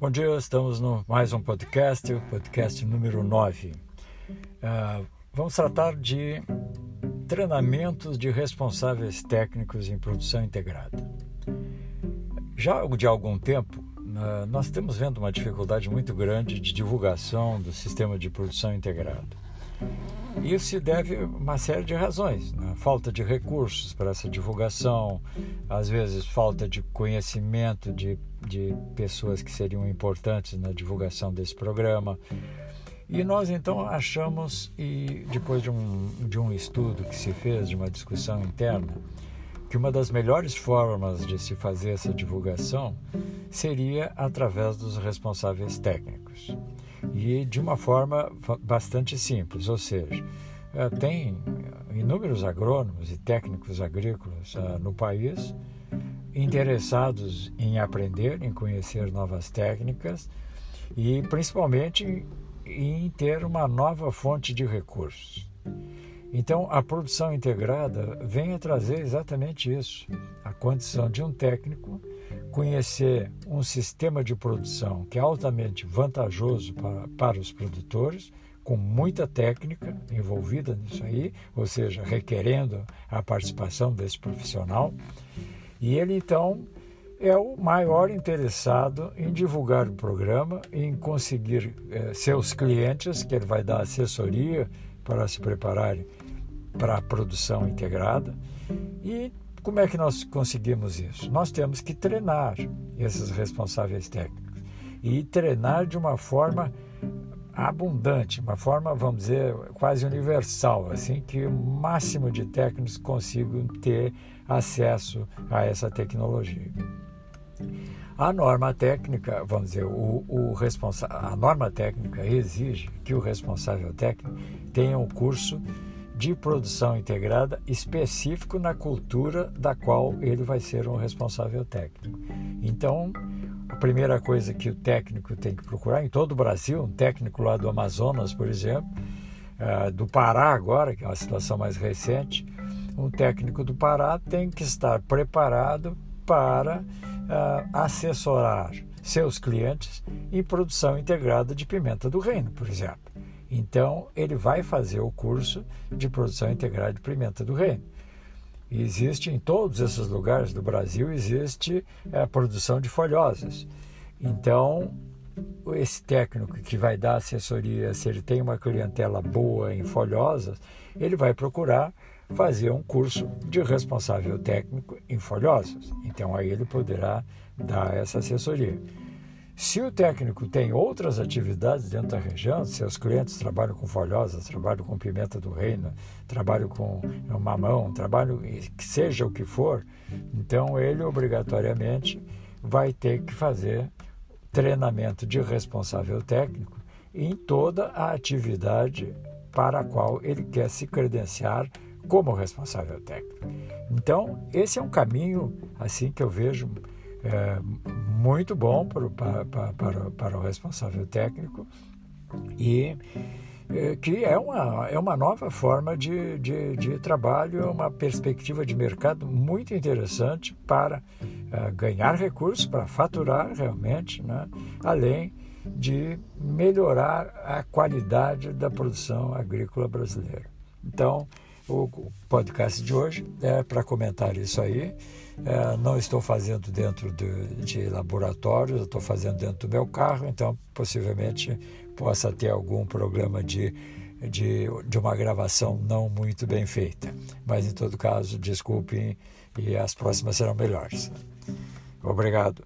Bom dia, estamos no mais um podcast, o podcast número 9. Uh, vamos tratar de treinamentos de responsáveis técnicos em produção integrada. Já de algum tempo, uh, nós temos vendo uma dificuldade muito grande de divulgação do sistema de produção integrada. Isso se deve a uma série de razões: né? falta de recursos para essa divulgação, às vezes falta de conhecimento de, de pessoas que seriam importantes na divulgação desse programa. E nós então achamos, e depois de um, de um estudo que se fez, de uma discussão interna, que uma das melhores formas de se fazer essa divulgação seria através dos responsáveis técnicos e de uma forma bastante simples, ou seja, eh, tem inúmeros agrônomos e técnicos agrícolas eh, no país interessados em aprender, em conhecer novas técnicas e principalmente em ter uma nova fonte de recursos. Então, a produção integrada vem a trazer exatamente isso: a condição de um técnico conhecer um sistema de produção que é altamente vantajoso para, para os produtores, com muita técnica envolvida nisso aí, ou seja, requerendo a participação desse profissional. E ele então é o maior interessado em divulgar o programa, em conseguir eh, seus clientes, que ele vai dar assessoria para se prepararem para a produção integrada e como é que nós conseguimos isso? Nós temos que treinar esses responsáveis técnicos e treinar de uma forma abundante, uma forma, vamos dizer, quase universal, assim que o máximo de técnicos consigam ter acesso a essa tecnologia. A norma técnica, vamos dizer, o, o a norma técnica exige que o responsável técnico tenha um curso de produção integrada específico na cultura da qual ele vai ser um responsável técnico. Então, a primeira coisa que o técnico tem que procurar, em todo o Brasil, um técnico lá do Amazonas, por exemplo, uh, do Pará agora, que é uma situação mais recente, um técnico do Pará tem que estar preparado para uh, assessorar seus clientes em produção integrada de pimenta do reino, por exemplo. Então, ele vai fazer o curso de produção integrada de pimenta do reino. E existe em todos esses lugares do Brasil existe a produção de folhosas. Então, esse técnico que vai dar assessoria, se ele tem uma clientela boa em folhosas, ele vai procurar fazer um curso de responsável técnico em folhosas. Então, aí ele poderá dar essa assessoria. Se o técnico tem outras atividades dentro da região, seus clientes trabalham com folhosas, trabalham com pimenta do reino, trabalham com mamão, trabalham que seja o que for, então ele obrigatoriamente vai ter que fazer treinamento de responsável técnico em toda a atividade para a qual ele quer se credenciar como responsável técnico. Então, esse é um caminho assim que eu vejo é, muito bom para, para, para, para o responsável técnico e é, que é uma, é uma nova forma de, de, de trabalho, é uma perspectiva de mercado muito interessante para uh, ganhar recursos, para faturar realmente, né? além de melhorar a qualidade da produção agrícola brasileira. Então, o podcast de hoje é para comentar isso aí. É, não estou fazendo dentro de, de laboratórios, estou fazendo dentro do meu carro, então possivelmente possa ter algum problema de, de, de uma gravação não muito bem feita. Mas em todo caso, desculpem e as próximas serão melhores. Obrigado.